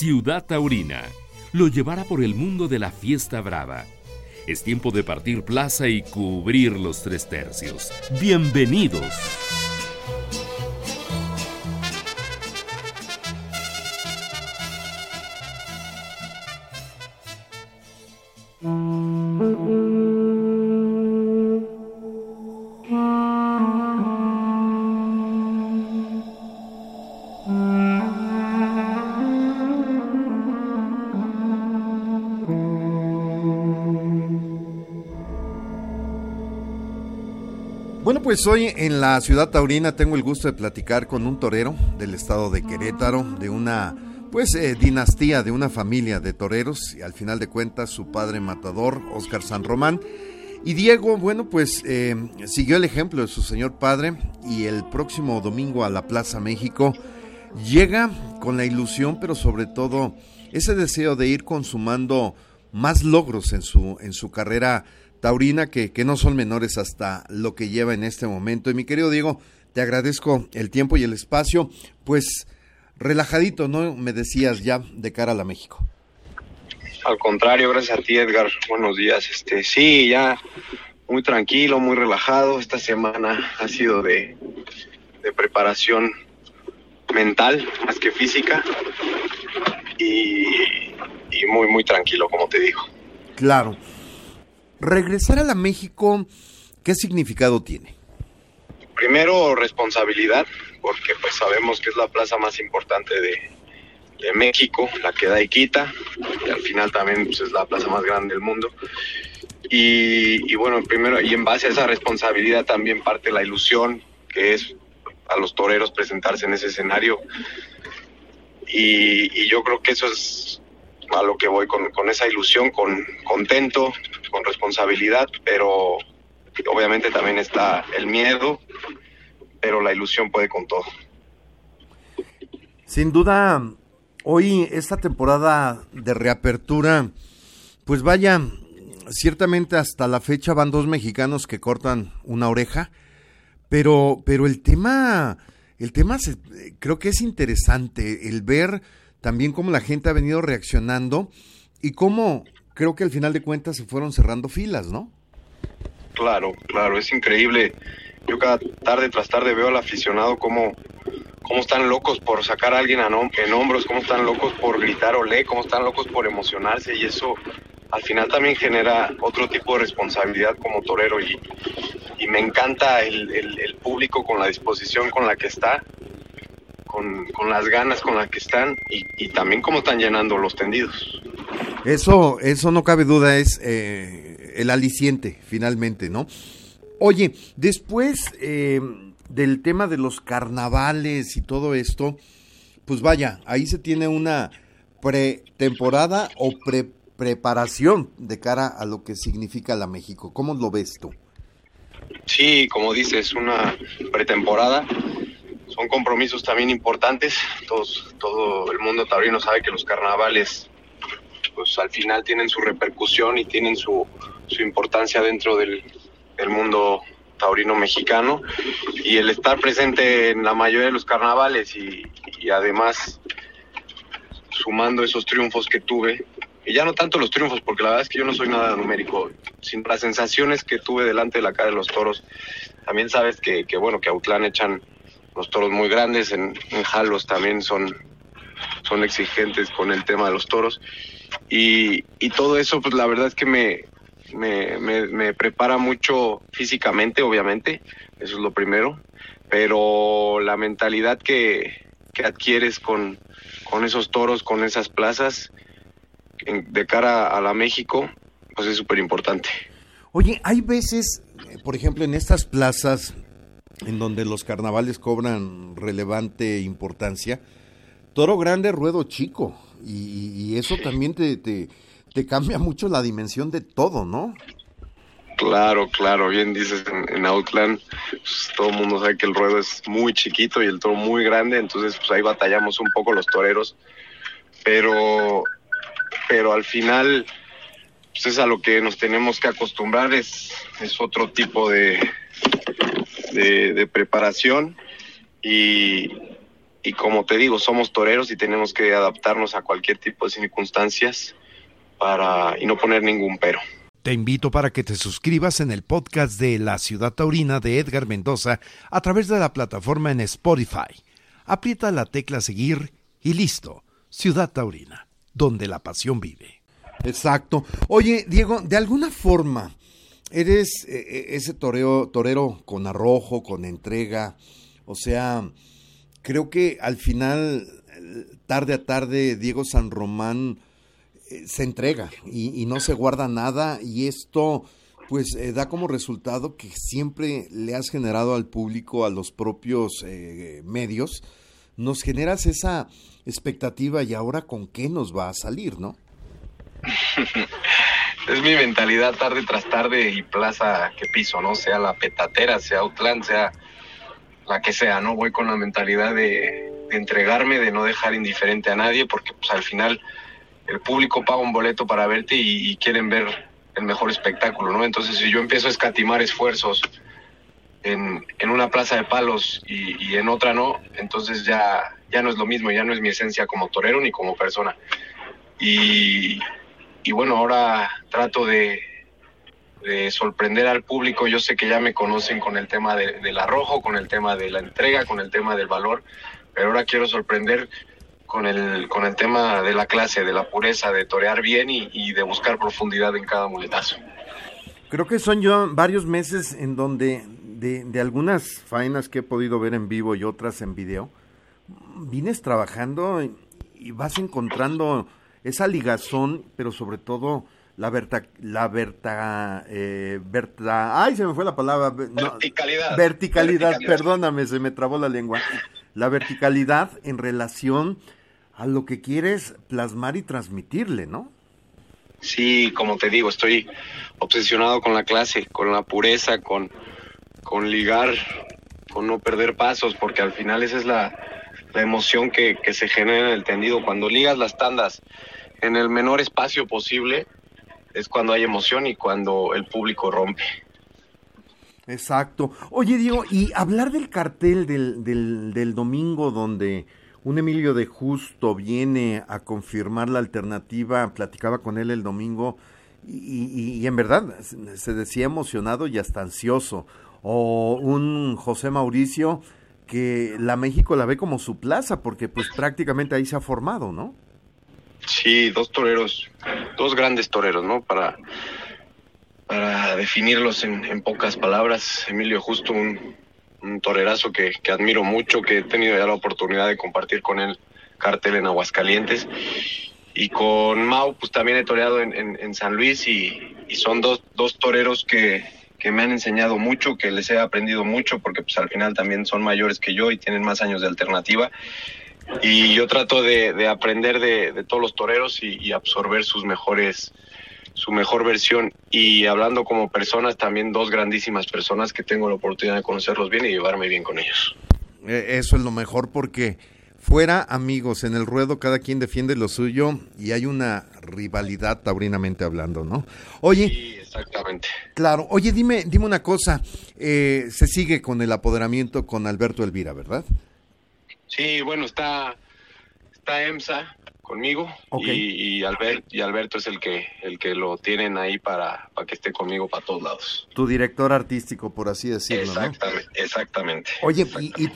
Ciudad Taurina lo llevará por el mundo de la fiesta brava. Es tiempo de partir plaza y cubrir los tres tercios. Bienvenidos. Pues hoy en la ciudad taurina tengo el gusto de platicar con un torero del estado de Querétaro, de una pues eh, dinastía, de una familia de toreros, y al final de cuentas su padre matador, Oscar San Román. Y Diego, bueno, pues eh, siguió el ejemplo de su señor padre y el próximo domingo a la Plaza México llega con la ilusión, pero sobre todo ese deseo de ir consumando más logros en su, en su carrera taurina que, que no son menores hasta lo que lleva en este momento. Y mi querido Diego, te agradezco el tiempo y el espacio, pues relajadito, ¿no? Me decías ya de cara a la México. Al contrario, gracias a ti Edgar, buenos días. Este, sí, ya muy tranquilo, muy relajado. Esta semana ha sido de, de preparación mental más que física y, y muy, muy tranquilo, como te digo. Claro. Regresar a la México, ¿qué significado tiene? Primero, responsabilidad, porque pues sabemos que es la plaza más importante de, México, la que da y quita, y al final también pues, es la plaza más grande del mundo. Y, bueno, primero, y en base a esa responsabilidad también parte la ilusión, que es a los toreros presentarse en ese escenario. Y, y yo creo que eso es a lo que voy con, con esa ilusión, con contento, con responsabilidad, pero obviamente también está el miedo, pero la ilusión puede con todo. Sin duda, hoy esta temporada de reapertura, pues vaya, ciertamente hasta la fecha van dos mexicanos que cortan una oreja, pero, pero el tema, el tema creo que es interesante, el ver también cómo la gente ha venido reaccionando y cómo creo que al final de cuentas se fueron cerrando filas, ¿no? Claro, claro, es increíble. Yo cada tarde tras tarde veo al aficionado cómo, cómo están locos por sacar a alguien en hombros, cómo están locos por gritar olé, cómo están locos por emocionarse y eso al final también genera otro tipo de responsabilidad como torero y, y me encanta el, el, público con la disposición con la que está, con, con las ganas con las que están y, y también cómo están llenando los tendidos. Eso, eso no cabe duda, es eh, el aliciente, finalmente, ¿no? Oye, después eh, del tema de los carnavales y todo esto, pues vaya, ahí se tiene una pretemporada o pre preparación de cara a lo que significa la México. ¿Cómo lo ves tú? Sí, como dices, una pretemporada. Son compromisos también importantes. Todos, todo el mundo taurino sabe que los carnavales pues al final tienen su repercusión y tienen su, su importancia dentro del, mundo taurino mexicano y el estar presente en la mayoría de los carnavales y, además sumando esos triunfos que tuve y ya no tanto los triunfos porque la verdad es que yo no soy nada numérico sino las sensaciones que tuve delante de la cara de los toros también sabes que, que bueno que Autlán echan los toros muy grandes en, en Jalos también son son exigentes con el tema de los toros y, y todo eso, pues la verdad es que me, me, me, prepara mucho físicamente, obviamente, eso es lo primero, pero la mentalidad que, que adquieres con, con esos toros, con esas plazas, de cara a la México, pues es súper importante. Oye, hay veces, por ejemplo, en estas plazas en donde los carnavales cobran relevante importancia, toro grande, ruedo chico. Y, eso también te, te, cambia mucho la dimensión de todo, ¿no? Claro, claro, bien dices, en, Outland pues, todo el mundo sabe que el ruedo es muy chiquito y el toro muy grande, entonces pues ahí batallamos un poco los toreros, pero, pero al final pues es a lo que nos tenemos que acostumbrar, es, es otro tipo de, de, de preparación y, y como te digo, somos toreros y tenemos que adaptarnos a cualquier tipo de circunstancias para y no poner ningún pero. Te invito para que te suscribas en el podcast de La Ciudad Taurina de Edgar Mendoza a través de la plataforma en Spotify. Aprieta la tecla seguir y listo. Ciudad Taurina, donde la pasión vive. Exacto. Oye, Diego, de alguna forma, eres eh, eh, ese toreo, torero con arrojo, con entrega. O sea, creo que al final, tarde a tarde, Diego San Román eh, se entrega y, no se guarda nada y esto pues eh, da como resultado que siempre le has generado al público, a los propios eh, medios, nos generas esa expectativa y ahora con qué nos va a salir, ¿no? es mi mentalidad tarde tras tarde y plaza que piso, ¿no? Sea la petatera, sea Outland, sea la que sea, ¿no? Voy con la mentalidad de, entregarme, de no dejar indiferente a nadie, porque pues al final el público paga un boleto para verte y, quieren ver el mejor espectáculo, ¿no? Entonces, si yo empiezo a escatimar esfuerzos en, una plaza de palos y, en otra no, entonces ya, ya no es lo mismo, ya no es mi esencia como torero ni como persona. Y, bueno, ahora trato de, sorprender al público. Yo sé que ya me conocen con el tema del arrojo, con el tema de la entrega, con el tema del valor, pero ahora quiero sorprender con el, con el tema de la clase, de la pureza, de torear bien y, de buscar profundidad en cada muletazo. Creo que son yo varios meses en donde de, algunas faenas que he podido ver en vivo y otras en video, vienes trabajando y, vas encontrando esa ligazón, pero sobre todo la verta, la verta, eh, ay, se me fue la palabra. verticalidad. verticalidad. perdóname, se me trabó la lengua. La verticalidad en relación a lo que quieres plasmar y transmitirle, ¿no? Sí, como te digo, estoy obsesionado con la clase, con la pureza, con, con ligar, con no perder pasos, porque al final esa es la, emoción que, que, se genera en el tendido. Cuando ligas las tandas en el menor espacio posible, es cuando hay emoción y cuando el público rompe. Exacto. Oye, Diego, y hablar del cartel del, del, del domingo donde un Emilio de Justo viene a confirmar la alternativa, platicaba con él el domingo y, en verdad se decía emocionado y hasta ansioso. O un José Mauricio que la México la ve como su plaza porque pues prácticamente ahí se ha formado, ¿no? Sí, dos toreros, dos grandes toreros, ¿no? Para, para definirlos en, en pocas palabras, Emilio Justo, un, torerazo que, admiro mucho, que he tenido ya la oportunidad de compartir con él cartel en Aguascalientes. Y con Mau, pues también he toreado en, San Luis y, son dos, dos toreros que, me han enseñado mucho, que les he aprendido mucho, porque pues al final también son mayores que yo y tienen más años de alternativa. Y yo trato de, aprender de, todos los toreros y absorber sus mejores su mejor versión y hablando como personas, también dos grandísimas personas que tengo la oportunidad de conocerlos bien y llevarme bien con ellos. Eh, eso es lo mejor porque fuera amigos, en el ruedo cada quien defiende lo suyo y hay una rivalidad taurinamente hablando, ¿no? Oye, sí, exactamente. Claro, oye, dime, dime una cosa, eh, se sigue con el apoderamiento con Alberto Elvira, ¿verdad? Sí, bueno, está, está EMSA, conmigo y, y, Alberto es el que el que lo tienen ahí para, para que esté conmigo para todos lados. Tu director artístico, por así decirlo. Exactamente. exactamente Oye,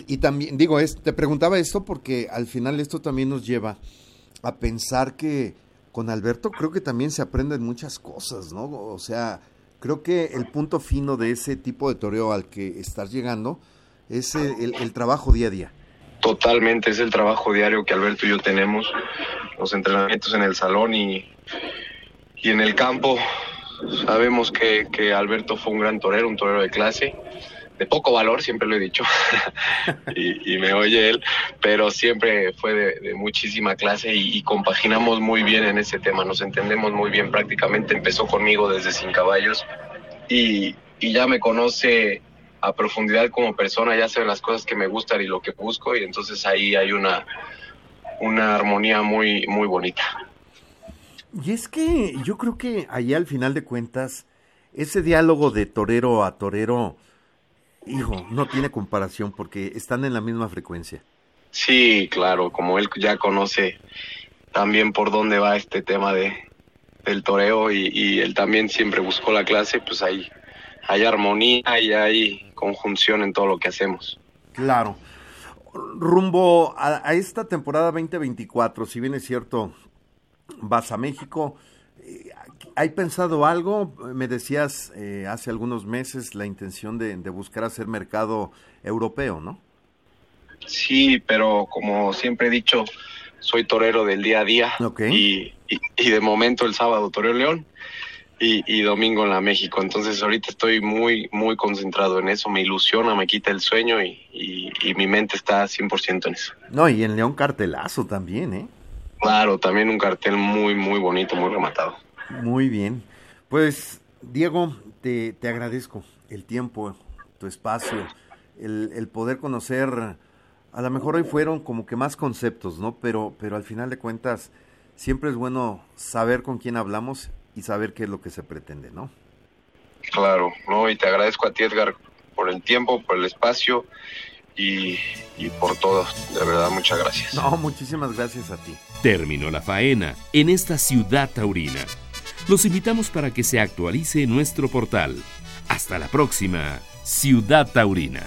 Y, también, digo, es, te preguntaba esto porque al final esto también nos lleva a pensar que con Alberto creo que también se aprenden muchas cosas, ¿no? O sea, creo que el punto fino de ese tipo de toreo al que estás llegando es el trabajo día a día. Totalmente, es el trabajo diario que Alberto y yo tenemos, los entrenamientos en el salón y, y en el campo. Sabemos que, que, Alberto fue un gran torero, un torero de clase, de poco valor, siempre lo he dicho, y, me oye él, pero siempre fue de, muchísima clase y, y, compaginamos muy bien en ese tema, nos entendemos muy bien, prácticamente empezó conmigo desde Sin Caballos y, y ya me conoce a profundidad como persona, ya saben las cosas que me gustan y lo que busco, y entonces ahí hay una, una armonía muy, muy bonita. Y es que yo creo que ahí al final de cuentas, ese diálogo de torero a torero, hijo, no tiene comparación porque están en la misma frecuencia. Sí, claro, como él ya conoce también por dónde va este tema de del toreo y, él también siempre buscó la clase, pues hay, hay armonía y hay conjunción en todo lo que hacemos. Claro. Rumbo a, esta temporada 2024, si bien es cierto, vas a México, eh, ¿hay pensado algo? Me decías eh, hace algunos meses la intención de, de buscar hacer mercado europeo, ¿no? Sí, pero como siempre he dicho, soy torero del día a día y, y, de momento el sábado toreo León y, domingo en la México. Entonces ahorita estoy muy, muy concentrado en eso, me ilusiona, me quita el sueño y, mi mente está 100% en eso. No, y en León cartelazo también, ¿eh? Claro, también un cartel muy, muy bonito, muy rematado. Muy bien. Pues, Diego, te, te agradezco el tiempo, tu espacio, el, el poder conocer a lo mejor hoy fueron como que más conceptos, ¿no? Pero, pero al final de cuentas, siempre es bueno saber con quién hablamos y saber qué es lo que se pretende, ¿no? Claro, no, y te agradezco a ti, Edgar, por el tiempo, por el espacio y, y por todo. De verdad, muchas gracias. No, muchísimas gracias a ti. Terminó la faena en esta ciudad taurina. Los invitamos para que se actualice nuestro portal. Hasta la próxima, Ciudad Taurina.